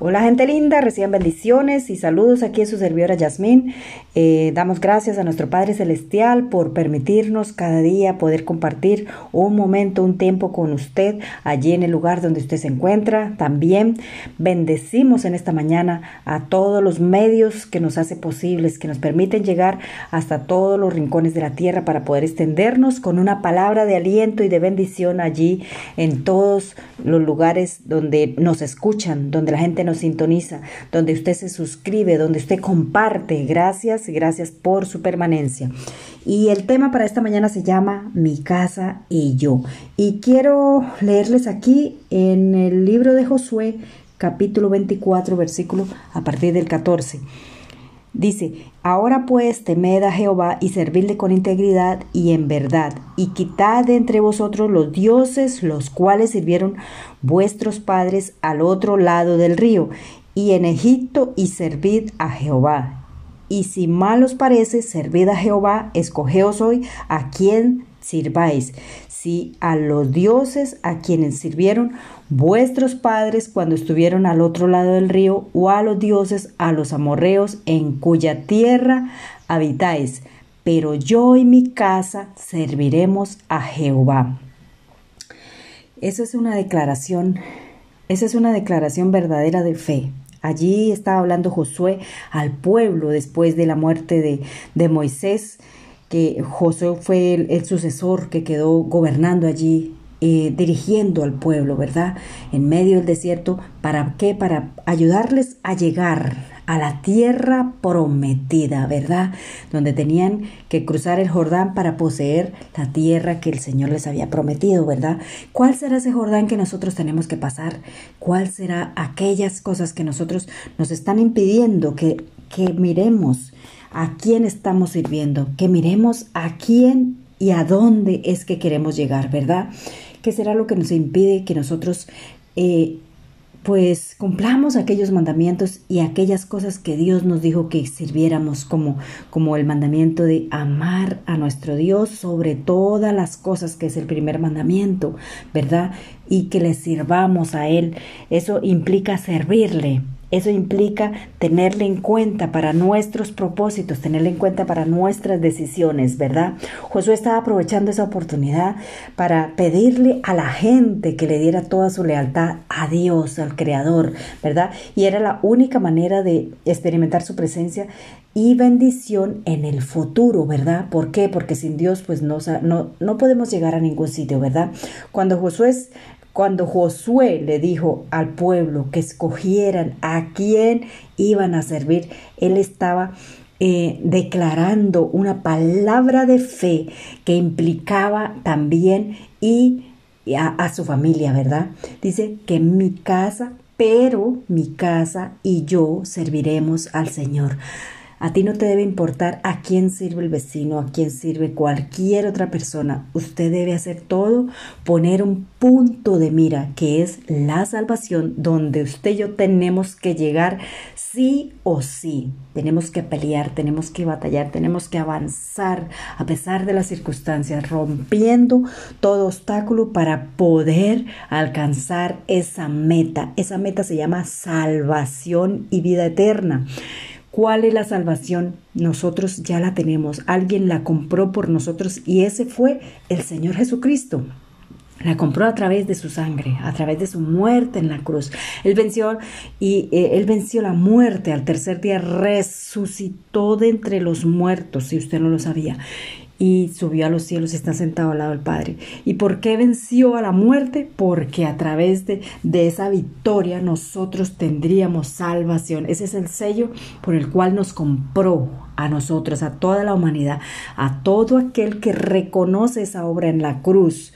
Hola gente linda, reciban bendiciones y saludos aquí en su servidora Yasmín. Eh, damos gracias a nuestro Padre Celestial por permitirnos cada día poder compartir un momento, un tiempo con usted allí en el lugar donde usted se encuentra. También bendecimos en esta mañana a todos los medios que nos hace posibles, que nos permiten llegar hasta todos los rincones de la tierra para poder extendernos con una palabra de aliento y de bendición allí en todos los lugares donde nos escuchan, donde la gente nos sintoniza, donde usted se suscribe, donde usted comparte. Gracias, gracias por su permanencia. Y el tema para esta mañana se llama Mi casa y yo. Y quiero leerles aquí en el libro de Josué, capítulo 24, versículo a partir del 14. Dice, ahora pues temed a Jehová y servidle con integridad y en verdad, y quitad de entre vosotros los dioses los cuales sirvieron vuestros padres al otro lado del río, y en Egipto, y servid a Jehová. Y si mal os parece, servid a Jehová, escogeos hoy a quien sirváis, si a los dioses a quienes sirvieron vuestros padres cuando estuvieron al otro lado del río, o a los dioses, a los amorreos, en cuya tierra habitáis. Pero yo y mi casa serviremos a Jehová. Eso es una declaración, esa es una declaración verdadera de fe. Allí estaba hablando Josué al pueblo después de la muerte de, de Moisés que Josué fue el, sucesor que quedó gobernando allí, eh, dirigiendo al pueblo, ¿verdad? En medio del desierto, ¿para qué? Para ayudarles a llegar a la tierra prometida, ¿verdad? Donde tenían que cruzar el Jordán para poseer la tierra que el Señor les había prometido, ¿verdad? ¿Cuál será ese Jordán que nosotros tenemos que pasar? ¿Cuál será aquellas cosas que nosotros nos están impidiendo que, que miremos? a quién estamos sirviendo, que miremos a quién y a dónde es que queremos llegar, ¿verdad? ¿Qué será lo que nos impide que nosotros eh, pues cumplamos aquellos mandamientos y aquellas cosas que Dios nos dijo que sirviéramos como, como el mandamiento de amar a nuestro Dios sobre todas las cosas que es el primer mandamiento, ¿verdad? Y que le sirvamos a Él. Eso implica servirle, eso implica tenerle en cuenta para nuestros propósitos, tenerle en cuenta para nuestras decisiones, ¿verdad? Josué estaba aprovechando esa oportunidad para pedirle a la gente que le diera toda su lealtad a Dios, al Creador, ¿verdad? Y era la única manera de experimentar su presencia y bendición en el futuro, ¿verdad? ¿Por qué? Porque sin Dios pues no, no, no podemos llegar a ningún sitio, ¿verdad? Cuando Josué cuando Josué le dijo al pueblo que escogieran a quién iban a servir, él estaba eh, declarando una palabra de fe que implicaba también y a, a su familia, ¿verdad? Dice que mi casa, pero mi casa y yo serviremos al Señor. A ti no te debe importar a quién sirve el vecino, a quién sirve cualquier otra persona. Usted debe hacer todo, poner un punto de mira, que es la salvación, donde usted y yo tenemos que llegar sí o sí. Tenemos que pelear, tenemos que batallar, tenemos que avanzar a pesar de las circunstancias, rompiendo todo obstáculo para poder alcanzar esa meta. Esa meta se llama salvación y vida eterna. ¿Cuál es la salvación? Nosotros ya la tenemos. Alguien la compró por nosotros y ese fue el Señor Jesucristo. La compró a través de su sangre, a través de su muerte en la cruz. Él venció y eh, él venció la muerte al tercer día, resucitó de entre los muertos, si usted no lo sabía y subió a los cielos y está sentado al lado del Padre. ¿Y por qué venció a la muerte? Porque a través de, de, esa victoria nosotros tendríamos salvación. Ese es el sello por el cual nos compró a nosotros, a toda la humanidad, a todo aquel que reconoce esa obra en la cruz.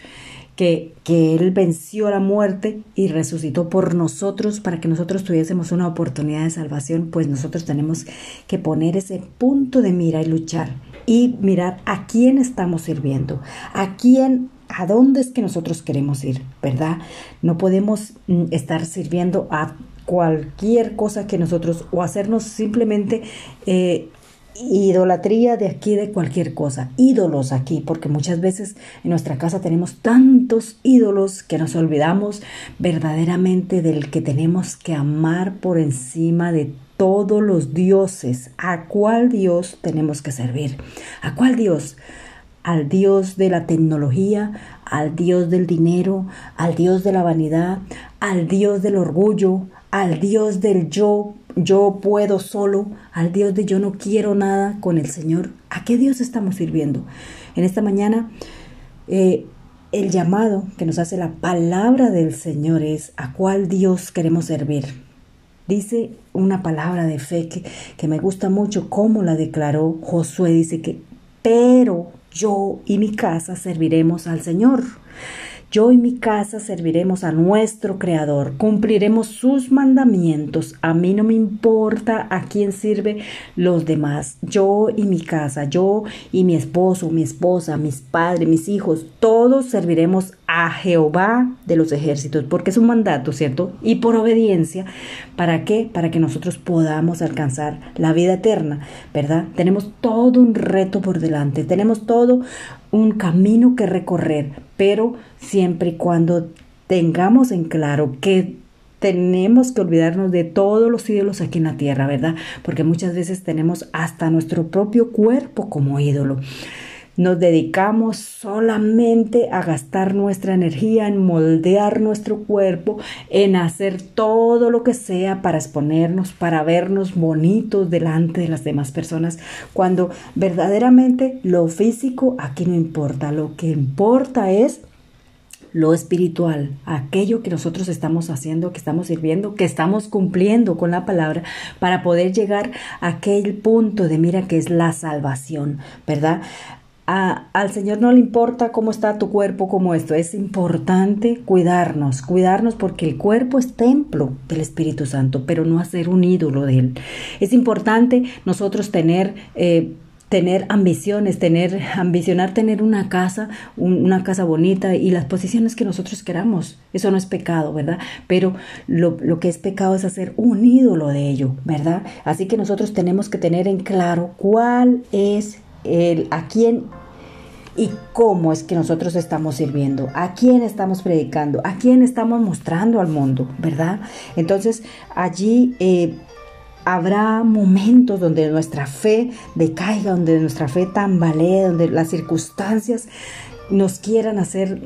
Que, Él venció la muerte y resucitó por nosotros para que nosotros tuviésemos una oportunidad de salvación, pues nosotros tenemos que poner ese punto de mira y luchar y mirar a quién estamos sirviendo, a quién, a dónde es que nosotros queremos ir, ¿verdad? No podemos mm, estar sirviendo a cualquier cosa que nosotros o hacernos simplemente eh, idolatría de aquí de cualquier cosa, ídolos aquí, porque muchas veces en nuestra casa tenemos tantos ídolos que nos olvidamos verdaderamente del que tenemos que amar por encima de todos los dioses. ¿A cuál Dios tenemos que servir? ¿A cuál Dios? Al Dios de la tecnología, al Dios del dinero, al Dios de la vanidad, al Dios del orgullo, al Dios del yo yo puedo solo, al Dios de yo no quiero nada con el Señor. ¿A qué Dios estamos sirviendo? En esta mañana, eh, el llamado que nos hace la palabra del Señor es a cuál Dios queremos servir. Dice una palabra de fe que, que me gusta mucho, como la declaró Josué, dice que, pero yo y mi casa serviremos al Señor. Yo y mi casa serviremos a nuestro Creador, cumpliremos sus mandamientos. A mí no me importa a quién sirve los demás. Yo y mi casa, yo y mi esposo, mi esposa, mis padres, mis hijos, todos serviremos a Jehová de los ejércitos, porque es un mandato, ¿cierto? Y por obediencia, ¿para qué? Para que nosotros podamos alcanzar la vida eterna, ¿verdad? Tenemos todo un reto por delante, tenemos todo un camino que recorrer, pero siempre y cuando tengamos en claro que tenemos que olvidarnos de todos los ídolos aquí en la tierra, ¿verdad? Porque muchas veces tenemos hasta nuestro propio cuerpo como ídolo. Nos dedicamos solamente a gastar nuestra energía en moldear nuestro cuerpo, en hacer todo lo que sea para exponernos, para vernos bonitos delante de las demás personas, cuando verdaderamente lo físico aquí no importa, lo que importa es lo espiritual, aquello que nosotros estamos haciendo, que estamos sirviendo, que estamos cumpliendo con la palabra para poder llegar a aquel punto de mira que es la salvación, ¿verdad? Al Señor no le importa cómo está tu cuerpo, como esto. Es importante cuidarnos, cuidarnos porque el cuerpo es templo del Espíritu Santo, pero no hacer un ídolo de Él. Es importante nosotros tener... Eh, tener ambiciones, tener, ambicionar tener una casa, una casa bonita y las posiciones que nosotros queramos. Eso no es pecado, ¿verdad? Pero lo, lo, que es pecado es hacer un ídolo de ello, ¿verdad? Así que nosotros tenemos que tener en claro cuál es el, a quién y cómo es que nosotros estamos sirviendo, a quién estamos predicando, a quién estamos mostrando al mundo, ¿verdad? Entonces allí eh, habrá momentos donde nuestra fe decaiga, donde nuestra fe tambalee, donde las circunstancias nos quieran hacer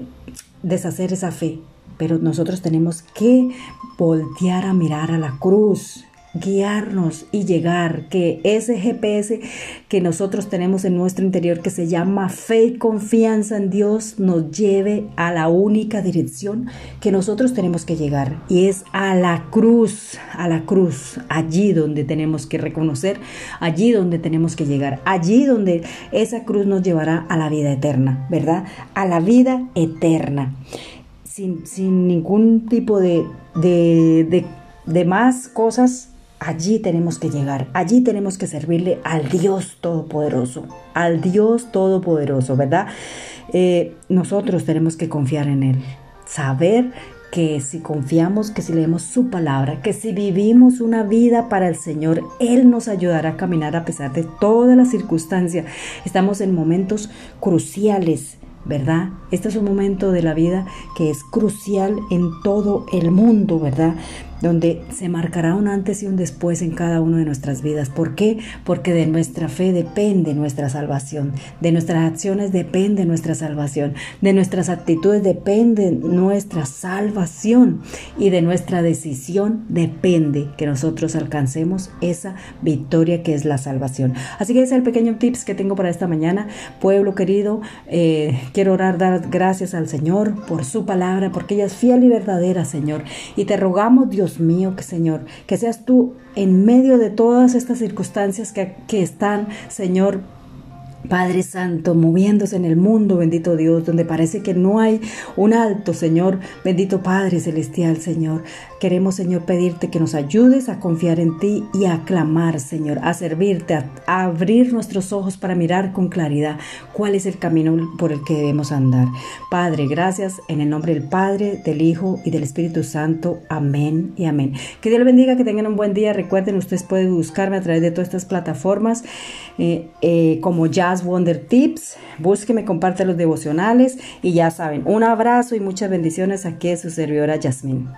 deshacer esa fe. Pero nosotros tenemos que voltear a mirar a la cruz, guiarnos y llegar, que ese GPS que nosotros tenemos en nuestro interior, que se llama fe y confianza en Dios, nos lleve a la única dirección que nosotros tenemos que llegar, y es a la cruz, a la cruz, allí donde tenemos que reconocer, allí donde tenemos que llegar, allí donde esa cruz nos llevará a la vida eterna, ¿verdad? A la vida eterna. Sin, sin ningún tipo de, de, de, de más cosas Allí tenemos que llegar, allí tenemos que servirle al Dios Todopoderoso, al Dios Todopoderoso, ¿verdad? Eh, nosotros tenemos que confiar en Él, saber que si confiamos, que si leemos su palabra, que si vivimos una vida para el Señor, Él nos ayudará a caminar a pesar de todas las circunstancias. Estamos en momentos cruciales, ¿verdad? Este es un momento de la vida que es crucial en todo el mundo, ¿verdad? Donde se marcará un antes y un después en cada una de nuestras vidas. ¿Por qué? Porque de nuestra fe depende nuestra salvación, de nuestras acciones depende nuestra salvación, de nuestras actitudes depende nuestra salvación y de nuestra decisión depende que nosotros alcancemos esa victoria que es la salvación. Así que ese es el pequeño tips que tengo para esta mañana. Pueblo querido, eh, quiero orar, dar gracias al Señor por su palabra, porque ella es fiel y verdadera, Señor. Y te rogamos, Dios, mío, que Señor, que seas tú en medio de todas estas circunstancias que, que están, Señor, Padre Santo, moviéndose en el mundo, bendito Dios, donde parece que no hay un alto, Señor, bendito Padre Celestial, Señor. Queremos, Señor, pedirte que nos ayudes a confiar en ti y a clamar, Señor, a servirte, a, abrir nuestros ojos para mirar con claridad cuál es el camino por el que debemos andar. Padre, gracias en el nombre del Padre, del Hijo y del Espíritu Santo. Amén y amén. Que Dios le bendiga, que tengan un buen día. Recuerden, ustedes pueden buscarme a través de todas estas plataformas eh, eh, como Wonder Tips. Búsqueme, comparte los devocionales y ya saben, un abrazo y muchas bendiciones aquí de su servidora Yasmín.